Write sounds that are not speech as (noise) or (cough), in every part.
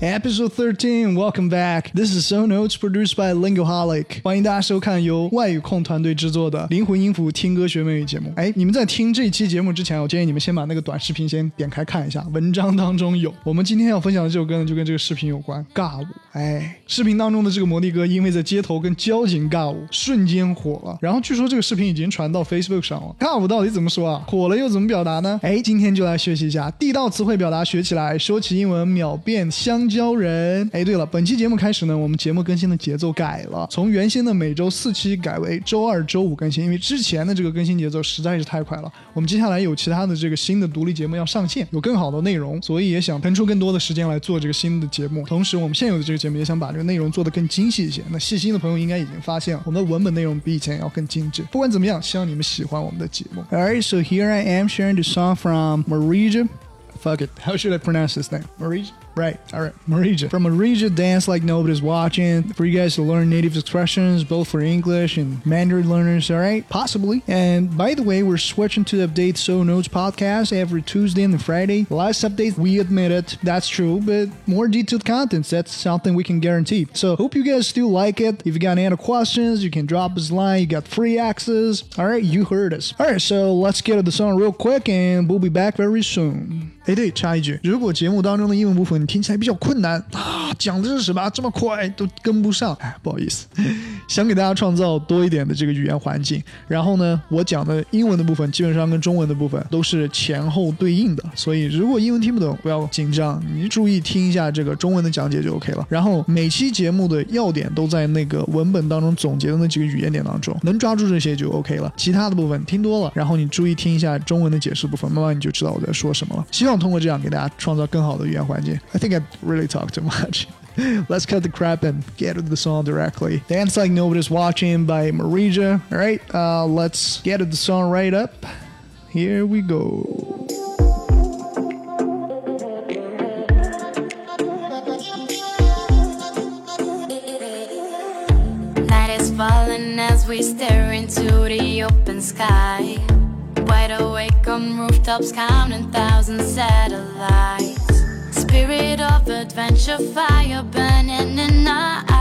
Episode thirteen, welcome back. This is So Notes produced by Lingoholic. 欢迎大家收看由外语控团队制作的灵魂音符听歌学美语节目。哎，你们在听这期节目之前，我建议你们先把那个短视频先点开看一下，文章当中有。我们今天要分享的这首歌呢，就跟这个视频有关，尬舞。哎，视频当中的这个摩的哥，因为在街头跟交警尬舞，瞬间火了。然后据说这个视频已经传到 Facebook 上了。尬舞到底怎么说啊？火了又怎么表达呢？哎，今天就来学习一下地道词汇表达，学起来。说起英文，秒变香香蕉人。哎，对了，本期节目开始呢，我们节目更新的节奏改了，从原先的每周四期改为周二、周五更新，因为之前的这个更新节奏实在是太快了。我们接下来有其他的这个新的独立节目要上线，有更好的内容，所以也想腾出更多的时间来做这个新的节目。同时，我们现有的这个节目也想把这个内容做得更精细一些。那细心的朋友应该已经发现了，我们的文本内容比以前要更精致。不管怎么样，希望你们喜欢我们的节目。Alright, so here I am sharing the song from Marija. Fuck it. How should I pronounce this name? Marija? Right. All right. Marija. From Marija Dance Like Nobody's Watching for you guys to learn native expressions, both for English and Mandarin learners. All right. Possibly. And by the way, we're switching to the Update So Notes podcast every Tuesday and Friday. Last update, we admit it. That's true. But more detailed contents, that's something we can guarantee. So hope you guys still like it. If you got any other questions, you can drop us a line. You got free access. All right. You heard us. All right. So let's get to the song real quick and we'll be back very soon. 哎，对，插一句，如果节目当中的英文部分你 听起来比较困难啊，讲的是什么这么快都跟不上，哎，不好意思，(laughs) 想给大家创造多一点的这个语言环境。然后呢，我讲的英文的部分基本上跟中文的部分都是前后对应的，所以如果英文听不懂不要紧张，你注意听一下这个中文的讲解就 OK 了。然后每期节目的要点都在那个文本当中总结的那几个语言点当中，能抓住这些就 OK 了。其他的部分听多了，然后你注意听一下中文的解释部分，慢慢你就知道我在说什么了。希望通过这样给大家创造更好的语言环境。I think I really talk too much. (laughs) Let's cut the crap and get to the song directly. Dance Like Nobody's Watching by Marija. All right, uh, let's get to the song right up. Here we go. Night is falling as we stare into the open sky. Wide awake on rooftops, counting thousand satellites. Spirit of adventure, fire burning in our eyes.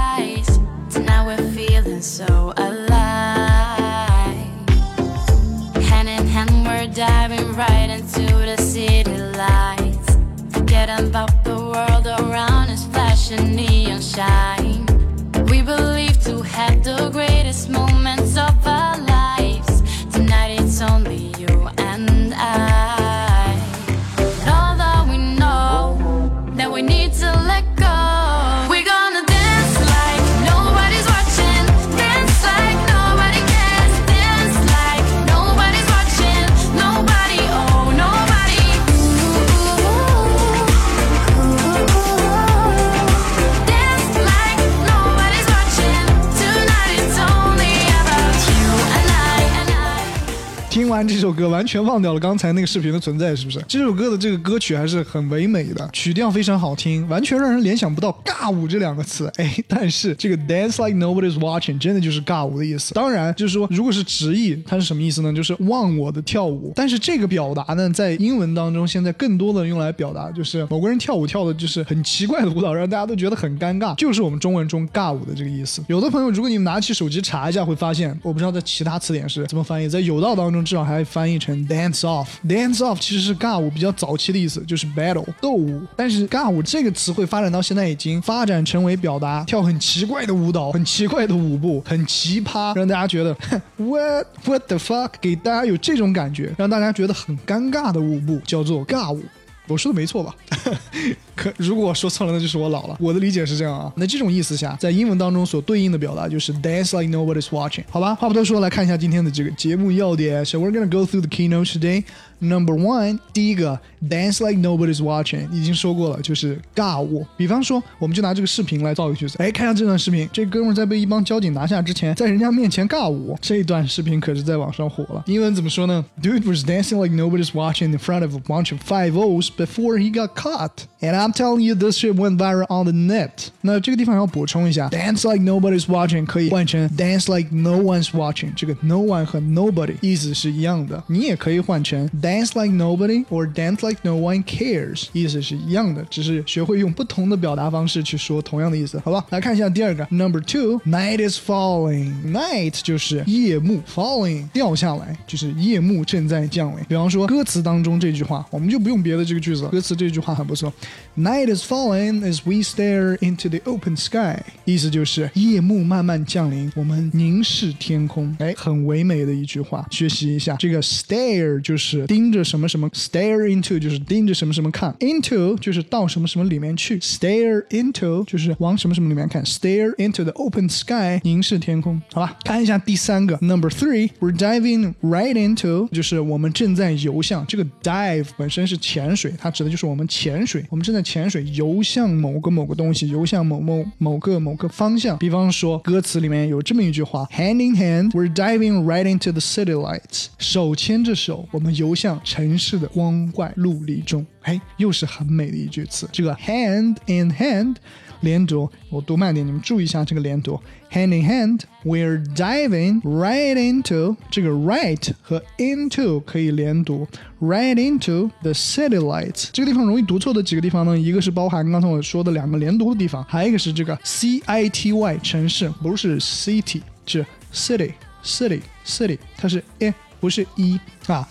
to 首歌，完全忘掉了刚才那个视频的存在，是不是？这首歌的这个歌曲还是很唯美的，曲调非常好听，完全让人联想不到“尬舞”这两个词。(laughs) 哎，但是这个 “dance like nobody's watching” 真的就是尬舞的意思。当然，就是说，如果是直译，它是什么意思呢？就是忘我的跳舞。但是这个表达呢，在英文当中，现在更多的用来表达就是某个人跳舞跳的就是很奇怪的舞蹈，让大家都觉得很尴尬，就是我们中文中“尬舞”的这个意思。有的朋友，如果你们拿起手机查一下，会发现，我不知道在其他词典是怎么翻译，在有道当中至少还翻译成 dance off。dance off 其实是尬舞比较早期的意思，就是 battle 斗舞。但是尬舞这个词汇发展到现在已经发展成为表达跳很奇怪的舞蹈、很奇怪的舞步、很奇葩，让大家觉得 (laughs) what what the fuck，给大家有这种感觉，让大家觉得很尴尬的舞步叫做尬舞。我说的没错吧？(laughs) 可如果我说错了，那就是我老了。我的理解是这样啊。那这种意思下，在英文当中所对应的表达就是 dance like nobody's watching。好吧，话不多说，来看一下今天的这个节目要点。So we're gonna go through the keynote today. Number one，第一个 dance like nobody's watching，已经说过了，就是尬舞。比方说，我们就拿这个视频来造个句子。哎，看一下这段视频，这哥们在被一帮交警拿下之前，在人家面前尬舞。这段视频可是在网上火了。英文怎么说呢？Dude was dancing like nobody's watching in front of a bunch of five O's before he got caught. And I'm telling you, this shit went viral on the net. 那这个地方要补充一下，dance like nobody's watching 可以换成 dance like no one's watching。这个 no one 和 nobody 意思是一样的。你也可以换成 dance like nobody or dance like no one cares，意思是一样的，只是学会用不同的表达方式去说同样的意思，好吧？来看一下第二个，Number two，night is falling。night 就是夜幕，falling 掉下来就是夜幕正在降临。比方说歌词当中这句话，我们就不用别的这个句子了。歌词这句话很不错，Night is falling as we stare into the open sky，意思就是夜幕慢慢降临，我们凝视天空。哎，很唯美的一句话，学习一下。这个 stare 就是盯着什么什么，stare into 就是盯着什么什么看，into 就是到什么什么里面去，stare into 就是往什么什么里面看，stare into the open sky 凝视天空。好吧，看一下第三个，Number three，we're diving right into 就是我们正在游向。这个 dive 本身是潜水，它指的就是我们潜水，我们正在潜水游向某个某个东西，游向某某某个某个方向。比方说歌词里面有这么一句话，Hand in hand，we're diving right into the city lights，手牵着手，我们游向城市的光怪陆离中。哎，又是很美的一句词。这个 hand in hand 连读，我读慢点，你们注意一下这个连读。Hand in hand, we're diving right into 这个 right 和 into 可以连读，right into the city lights。这个地方容易读错的几个地方呢，一个是包含刚才我说的两个连读的地方，还有一个是这个 c i t y 城市，不是 city，是 city city city，它是 a 不是 e 啊。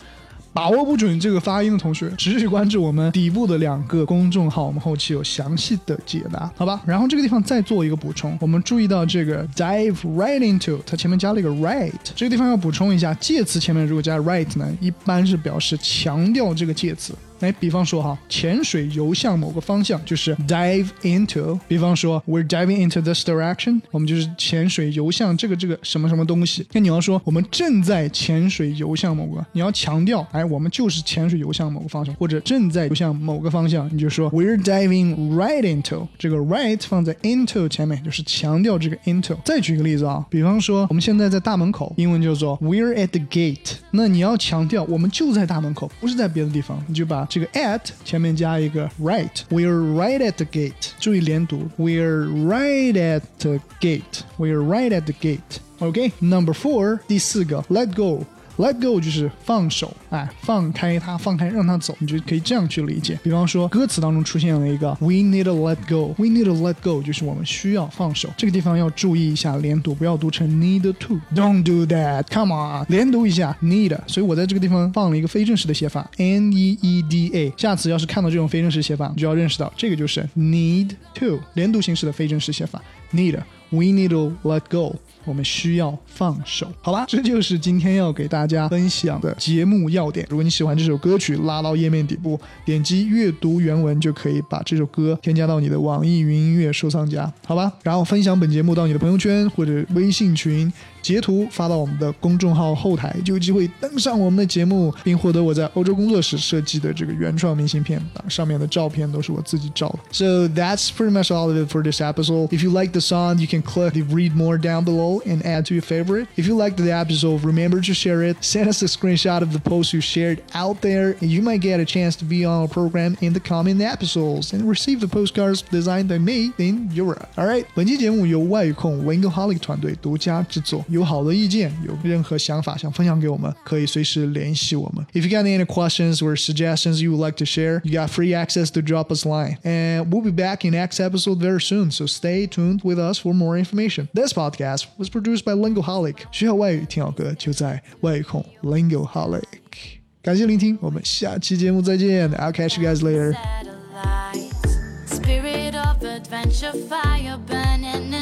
把握不准这个发音的同学，持续关注我们底部的两个公众号，我们后期有详细的解答，好吧？然后这个地方再做一个补充，我们注意到这个 dive right into，它前面加了一个 right，这个地方要补充一下，介词前面如果加 right 呢，一般是表示强调这个介词。哎，比方说哈，潜水游向某个方向就是 dive into。比方说，we're diving into this direction，我们就是潜水游向这个这个什么什么东西。那你要说我们正在潜水游向某个，你要强调，哎，我们就是潜水游向某个方向，或者正在游向某个方向，你就说 we're diving right into。这个 right 放在 into 前面，就是强调这个 into。再举个例子啊，比方说我们现在在大门口，英文叫做 we're at the gate。那你要强调我们就在大门口，不是在别的地方，你就把这个 at 前面加一个 right，we're right at the gate，注意连读，we're right at the gate，we're right at the gate。OK，number four，第四个，let go。 Let go 就是放手，哎，放开它，放开让它走，你就可以这样去理解。比方说，歌词当中出现了一个 We need to let go，We need to let go，就是我们需要放手。这个地方要注意一下连读，不要读成 need to。Don't do that，come on，连读一下 need。所以我在这个地方放了一个非正式的写法 n e e d a。下次要是看到这种非正式写法，你就要认识到这个就是 need to，连读形式的非正式写法 need。We need to let go。我们需要放手，好吧？这就是今天要给大家分享的节目要点。如果你喜欢这首歌曲，拉到页面底部，点击阅读原文，就可以把这首歌添加到你的网易云音乐收藏夹，好吧？然后分享本节目到你的朋友圈或者微信群。截图发到我们的公众号后台，就有机会登上我们的节目，并获得我在欧洲工作时设计的这个原创明信片，上面的照片都是我自己照的。So that's pretty much all of it for this episode. If you like the song, you can click the read more down below and add to your favorite. If you liked the episode, remember to share it. Send us a screenshot of the post you shared out there, and you might get a chance to be on our program in the coming episodes and receive the postcards designed by me in Europe. All right，本期节目由外语控 Wingoholic 团队独家制作。 有好的意见，有任何想法想分享给我们，可以随时联系我们。If you got any questions or suggestions you would like to share, you got free access to drop us line. And we'll be back in next episode very soon, so stay tuned with us for more information. This podcast was produced by Lingoholic. 学好外语，听好歌就在外语控 Lingoholic。感谢聆听，我们下期节目再见。I'll catch you guys later. Spirit of adventure, fire burning